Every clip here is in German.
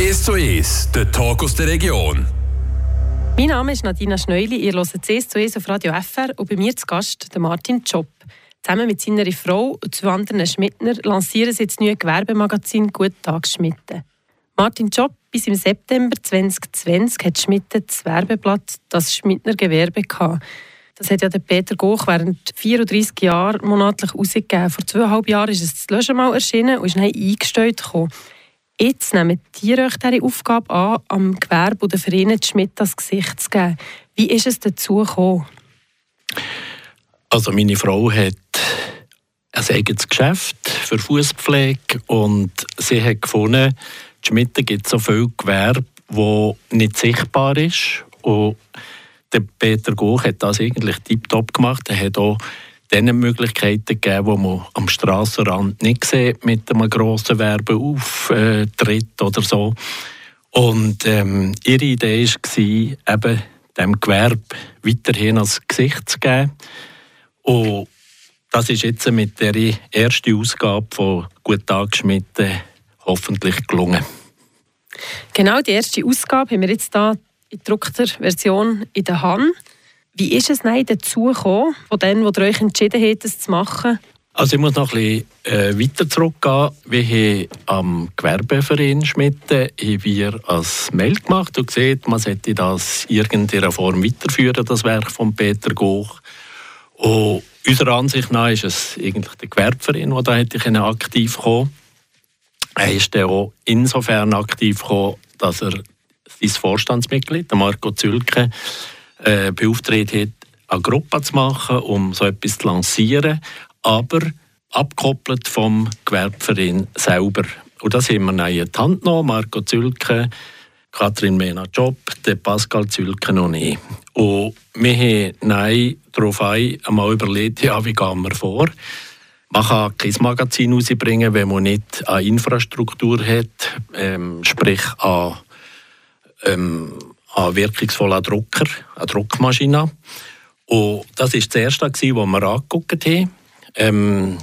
1 zu 1, der Talk aus der Region. Mein Name ist Nadina Schneuli, ihr hört CS zu auf Radio FR und bei mir zu Gast der Martin Job. Zusammen mit seiner Frau und zwei anderen Schmidtner lancieren sie jetzt neue Gewerbemagazin «Guten Tag Schmitten». Martin Job, bis im September 2020 hat Schmitten das Werbeblatt «Das Schmidtner Gewerbe» gehabt. Das hat ja der Peter Goch während 34 Jahren monatlich ausgegeben. Vor zweieinhalb Jahren ist es das Löschen mal erschienen und ist dann eingestellt gekommen. Jetzt nehmen die euch diese Aufgabe an, am Gewerbe den Vereinen Schmidt das Gesicht zu geben. Wie ist es dazu gekommen? Also meine Frau hat ein eigenes Geschäft für Fußpflege und sie hat gefunden, in Schmitten gibt so viel Gewerbe, wo nicht sichtbar ist und der Peter Goch hat das eigentlich tiptop gemacht. Er hat auch diese Möglichkeiten gegeben, die man am Strassenrand nicht sieht, mit einem grossen Werbeauftritt oder so. Und ähm, ihre Idee war, eben dem Gewerbe weiterhin als Gesicht zu geben. Und das ist jetzt mit der ersten Ausgabe von «Gut Tag Schmitten» hoffentlich gelungen. Genau, die erste Ausgabe haben wir jetzt hier in gedruckter Version in der Hand. Wie ist es dazu gekommen, von denen, die euch entschieden haben, das zu machen? Also ich muss noch ein bisschen äh, weiter zurückgehen. Wir haben am Gewerbeverein Schmitten wir als Mail gemacht und gesehen, man sollte das in irgendeiner Form weiterführen, das Werk von Peter Goch. Und unserer Ansicht nach ist es eigentlich der Gewerbeverein, der da hätte aktiv kommen Er ist dann auch insofern aktiv gekommen, dass er sein Vorstandsmitglied, Marco Zülke, äh, beauftragt hat, eine Gruppe zu machen, um so etwas zu lancieren, aber abgekoppelt vom Gewerbeverein selber. Und das haben wir dann in die Hand genommen, Marco Zülke, Katrin Mena Job, der Pascal Zülke noch nicht. Und wir haben dann darauf einmal überlegt, ja, wie gehen wir vor? Man kann kein Magazin rausbringen, wenn man nicht eine Infrastruktur hat, ähm, sprich an ähm, einen wirkungsvollen Drucker, eine Druckmaschine. Und das war das erste, das wir angeguckt haben. Ähm,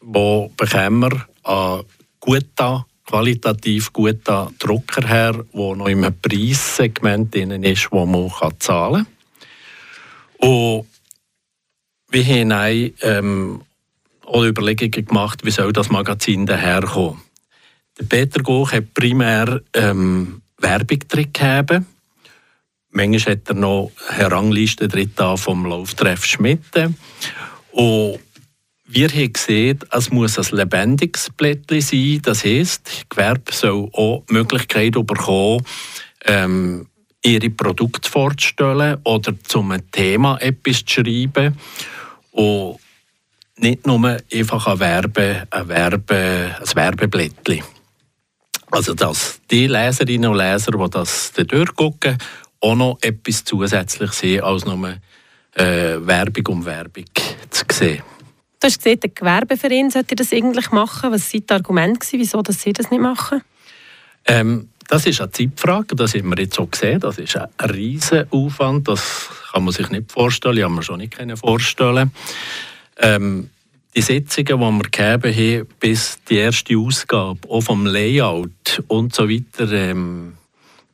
wo bekommen wir einen guten, qualitativ guten Drucker her, der noch im Preissegment drin ist, wo man zahlen kann. Und wir haben auch, ähm, auch Überlegungen gemacht, wie soll das Magazin daherkommen. Der Peter Goch hat primär ähm, Werbung gegeben. Manchmal hat er noch eine Rangliste vom Lauftreff Schmitten. Und wir haben gesehen, es muss ein lebendiges Blättchen sein. Das heisst, Gewerbe soll auch die Möglichkeit bekommen, ähm, ihre Produkte vorzustellen oder zum Thema etwas zu schreiben. Und nicht nur einfach ein, Werbe, ein, Werbe, ein Werbeblättchen. Also, dass die Leserinnen und Leser, die das durchgucken, auch noch etwas zusätzlich sehen, als nur äh, Werbung um Werbung zu sehen. Du hast gesehen, der Gewerbeverein sollte das eigentlich machen. Was waren die Argumente, wieso dass sie das nicht machen? Ähm, das ist eine Zeitfrage, das haben wir jetzt auch gesehen. Das ist ein riesiger Aufwand, das kann man sich nicht vorstellen, kann man schon nicht vorstellen. Ähm, die Sitzungen, die wir gegeben haben, bis die erste Ausgabe, auch vom Layout und so weiter, ähm,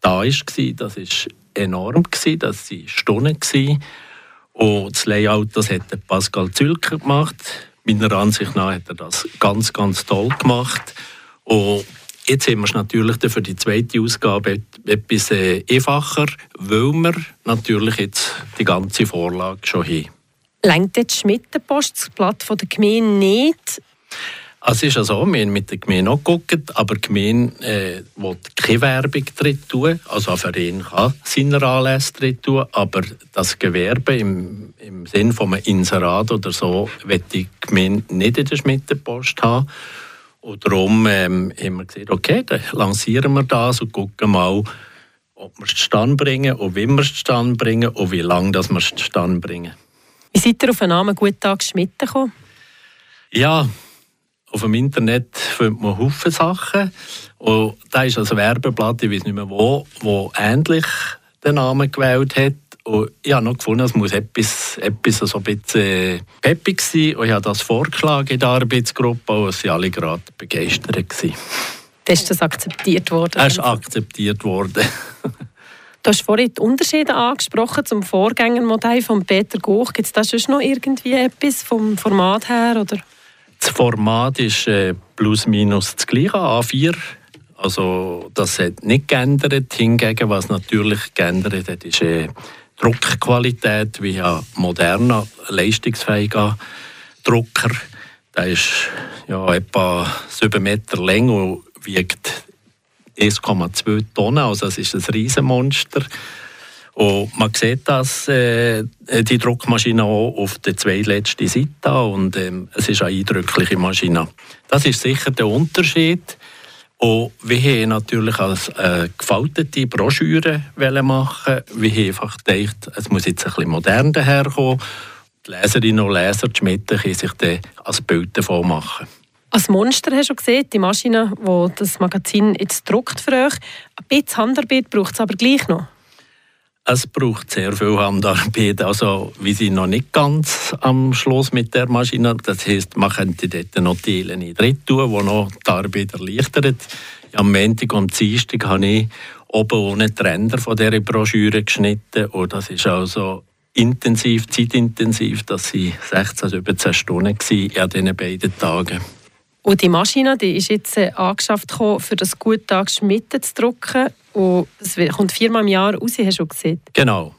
da war, das war enorm, gewesen, das waren Stunden. Gewesen. Und das Layout das hat Pascal Zülker gemacht. Meiner Ansicht nach hat er das ganz, ganz toll gemacht. Und jetzt haben wir es natürlich für die zweite Ausgabe etwas äh, einfacher, weil wir natürlich jetzt die ganze Vorlage schon haben. Längt jetzt Schmittenpost das Blatt der Gemeinde nicht? Also es ist ja so, wir haben mit der Gemeinde auch geguckt, aber die Gemeinde äh, will keine Werbung drin tun. Also ein Verein kann seine Anlässe drin tun, aber das Gewerbe im, im Sinne von einem Inserat oder so will die Gemeinde nicht in der Schmittenpost haben. Und darum ähm, haben wir gesagt, okay, dann lancieren wir das und gucken mal, ob wir es zustande bringen und wie wir es zustande bringen und wie lange wir es zustande bringen. Wie seid ihr auf den Namen «Guten Tag Schmitten» gekommen? Ja, auf dem Internet findet man Haufen Sachen. Und da ist also ein Werbeblatt, ich weiß nicht mehr wo, wo ähnlich den Namen gewählt hat. Und ich habe noch gefunden, es muss etwas, etwas so ein bisschen peppig sein. Und ich habe das vorgeschlagen in der Arbeitsgruppe und sie alle gerade begeistert waren. ist das akzeptiert worden? Er ist akzeptiert worden. Du hast vorhin die Unterschiede angesprochen zum Vorgängermodell von Peter Goch. Gibt es da sonst noch irgendwie etwas vom Format her? Oder? Das Format ist äh, plus minus das gleiche, A4. Also das hat nicht geändert. Hingegen, was natürlich geändert hat, ist äh, Druckqualität ein moderner, leistungsfähiger Drucker. Der ist ja, etwa 7 Meter lang und wiegt 1,2 Tonnen, also es ist ein Riesenmonster. Und man sieht das, äh, die Druckmaschine auch auf der zweitletzten Seite und ähm, es ist eine eindrückliche Maschine. Das ist sicher der Unterschied. Und wir haben natürlich als äh, gefaltete Broschüre machen. Wir haben einfach gedacht, es muss jetzt ein bisschen modern daherkommen. Die Leserinnen und Leser, die Schmiede, können sich dann als Bild davon machen. Als Monster hast du gesehen, die Maschine, die das Magazin jetzt druckt für euch. Ein bisschen Handarbeit braucht es aber gleich noch. Es braucht sehr viel Handarbeit. Also, wir sind noch nicht ganz am Schluss mit der Maschine. Das heisst, man könnte dort noch Teile in drin tun, die noch die Arbeit erleichtert. Am Montag und Dienstag habe ich oben ohne die Ränder von dieser Broschüre geschnitten. Und das ist also intensiv, zeitintensiv. Das waren 16, 17 Stunden an diesen beiden Tagen. Und die Maschine die ist jetzt äh, angeschafft gekommen, für das Guttag Schmitten zu drucken. Und es kommt viermal im Jahr raus, hast du gesehen? Genau.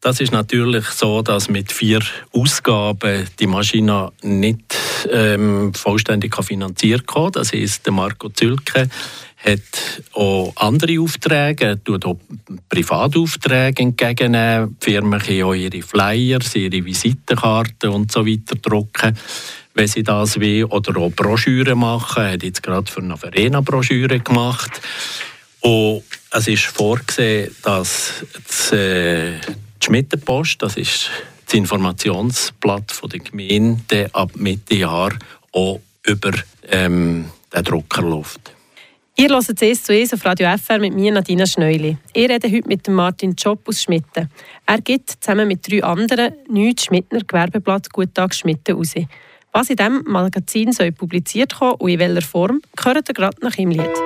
Das ist natürlich so, dass mit vier Ausgaben die Maschine nicht ähm, vollständig finanziert kann. Das heißt, Marco Zülke hat auch andere Aufträge, er tut auch Privataufträge entgegennehmen. Die Firmen können auch ihre Flyer, ihre Visitenkarten und so weiter drucken wenn sie das will, oder auch Broschüren machen. Er hat jetzt gerade für eine Verena-Broschüre gemacht. Und es ist vorgesehen, dass das, äh, die Schmittenpost, das ist das Informationsblatt von der Gemeinde, ab Mitte Jahr auch über ähm, den Drucker läuft. Ihr hört es zu «Es» auf Radio FR mit mir, Nadina Schneuli. Ich rede heute mit Martin Job aus Schmitten. Er gibt zusammen mit drei anderen nichts Schmittner Gewerbeblatt «Guttag Schmitten» raus. Was in diesem Magazin soll publiziert kommen und in welcher Form, gehört ihr gerade nach im Lied.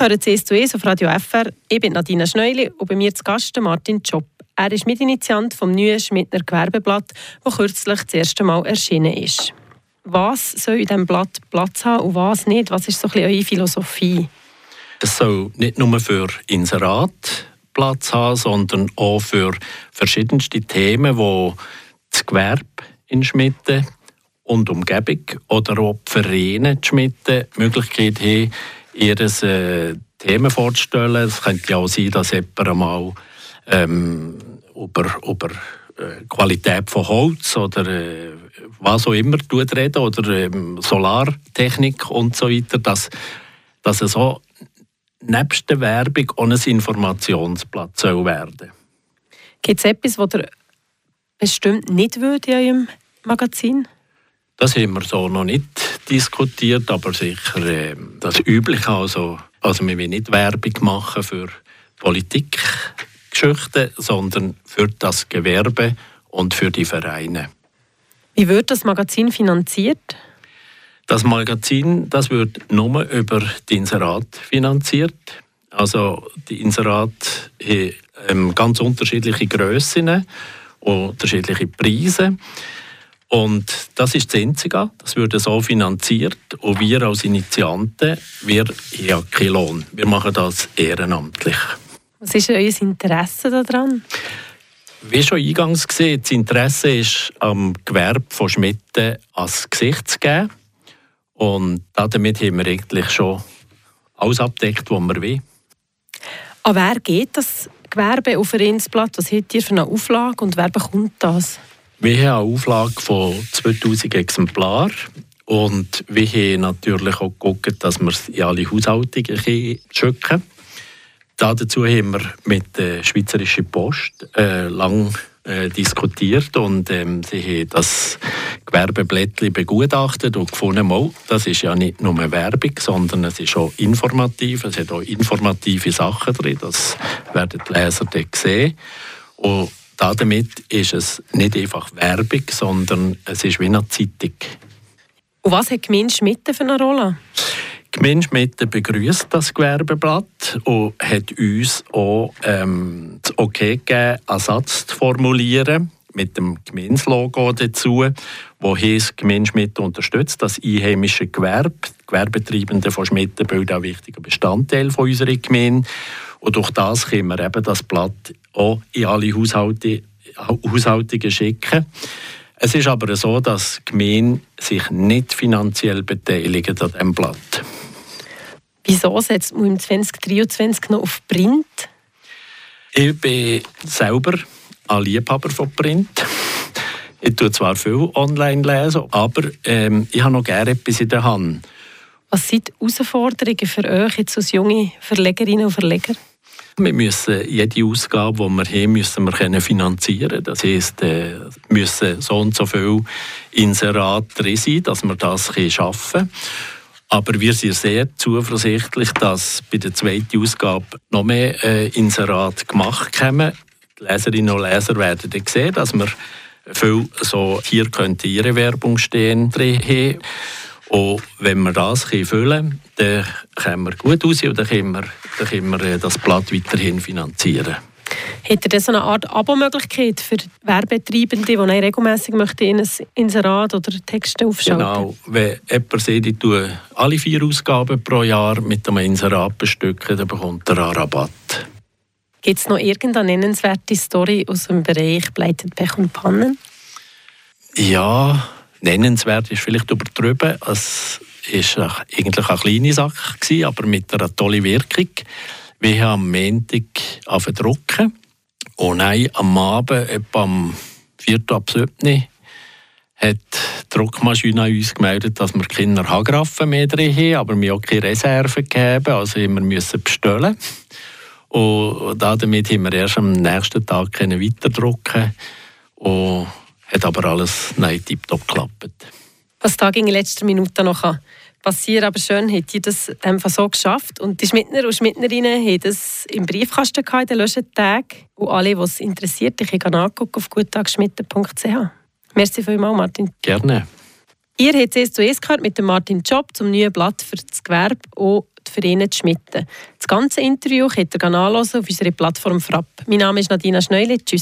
hört CS zu auf Radio FR. Ich bin Nadina Schneuli und bei mir zu Gast Martin Job. Er ist Mitinitiant vom neuen Schmidtner Gewerbeblatt, das kürzlich das erste Mal erschienen ist. Was soll in diesem Blatt Platz haben und was nicht? Was ist so ein eure Philosophie? Es soll nicht nur für Inserat Platz haben, sondern auch für verschiedenste Themen, die das Gewerbe in Schmitten und Umgebung oder auch die Vereine in Schmitten die Möglichkeit haben, ihr äh, Themen vorzustellen. Es könnte ja auch sein, dass jemand einmal ähm, über, über äh, Qualität von Holz oder äh, was auch immer reden oder ähm, Solartechnik und so weiter, dass, dass es so nebst der Werbung auch ein Informationsblatt soll werden Gibt es etwas, was ihr bestimmt nicht wollt in eurem Magazin? Das haben wir so noch nicht diskutiert, aber sicher äh, das Übliche. Also, also wir wollen nicht Werbung machen für Politikgeschichten, sondern für das Gewerbe und für die Vereine. Wie wird das Magazin finanziert? Das Magazin das wird nur über die Inserat finanziert. Also die Inserat haben ähm, ganz unterschiedliche Grössen und unterschiedliche Preise. Und das ist das Einzige, das wird so finanziert. Und wir als Initianten, wir haben keinen Lohn. Wir machen das ehrenamtlich. Was ist euer Interesse daran? Wie schon eingangs gesehen, das Interesse ist, am Gewerbe von Schmitten als Gesicht zu geben. Und damit haben wir eigentlich schon alles abdeckt, was wir wollen. An wer geht das Gewerbe auf Vereinsblatt? Was habt ihr für eine Auflage und wer bekommt das? Wir haben eine Auflage von 2000 Exemplaren. Und wir haben natürlich auch geguckt, dass wir es in alle Haushaltungen schicken. Dazu haben wir mit der Schweizerischen Post äh, lang äh, diskutiert und ähm, sie haben das Gewerbeblättchen begutachtet und gefunden, mal, das ist ja nicht nur Werbung, sondern es ist auch informativ, es hat auch informative Sachen drin, das werden die Leser dann sehen. Und damit ist es nicht einfach Werbung, sondern es ist wie eine Zeitung. Und was hat Gemeinde Schmitten für eine Rolle? Gemeinde Schmitten begrüßt das Gewerbeblatt und hat uns auch ähm, das Okay gegeben, einen Satz zu formulieren mit dem Gemeinslogo dazu, wo heißt, Gemeinde Schmitten unterstützt das einheimische Gewerbe. Die Gewerbetreibenden von Schmitten bilden ein wichtiger Bestandteil von unserer Gemeinde. Und durch das können wir eben das Blatt auch in alle Haushalte, Haushaltungen schicken. Es ist aber so, dass die Gemeinde sich nicht finanziell beteiligt an diesem Blatt. Wieso setzt man im 2023 noch auf Print? Ich bin selber ein Liebhaber von Print. Ich tue zwar viel online lesen, aber ähm, ich habe noch gerne etwas in der Hand. Was sind die Herausforderungen für euch jetzt als junge Verlegerinnen und Verleger? Wir müssen jede Ausgabe, die wir haben, müssen wir können. Das heisst, äh, müssen so und so viel Inserat drin sein, dass wir das schaffen können. Aber wir sind sehr zuversichtlich, dass bei der zweiten Ausgabe noch mehr äh, Inserat gemacht kommen. Die Leserinnen und Leser werden dann sehen, dass wir viel so, hier ihre Werbung stehen drin haben. Und wenn wir das füllen können, dann kommen wir gut raus und dann können wir, dann können wir äh, das Blatt weiterhin finanzieren. Hätte ihr so eine Art Abo-Möglichkeit für Werbetreibende, die regelmäßig möchten in ein Inserat oder Texte aufschalten Genau. Wenn jemand sieht, ich tue alle vier Ausgaben pro Jahr mit einem Inserat bestücken, dann bekommt er einen Rabatt. Gibt es noch irgendeine nennenswerte Story aus dem Bereich Bleitet Pech und Pannen? Ja, nennenswert ist vielleicht übertrieben. Es war eigentlich eine kleine Sache, aber mit einer tollen Wirkung. Wir haben am Montag drucken und dann am Abend, etwa am 4. ab 7. hat die Druckmaschine an uns gemeldet, dass wir keine Hagraffen mehr drin haben, aber wir auch keine Reserven gegeben, also wir müssen bestellen. Und damit haben wir erst am nächsten Tag weiterdrucken und hat aber alles nein, tiptop geklappt. Was da in letzter Minute noch passieren aber schön, hat ihr das einfach so geschafft. Und die Schmidtner und Schmidtnerinnen haben das im Briefkasten gehabt, in den Löschentagen. Und alle, die es interessiert, ich kann nachgucken auf guttagsschmitten.ch. Merci vielmals, Martin. Gerne. Ihr habt es zu gehört mit dem Martin Job zum neuen Blatt für das Gewerbe und ihn zu schmitten. Das ganze Interview könnt ihr auf unserer Plattform Frapp. Mein Name ist Nadina Schneuli. Tschüss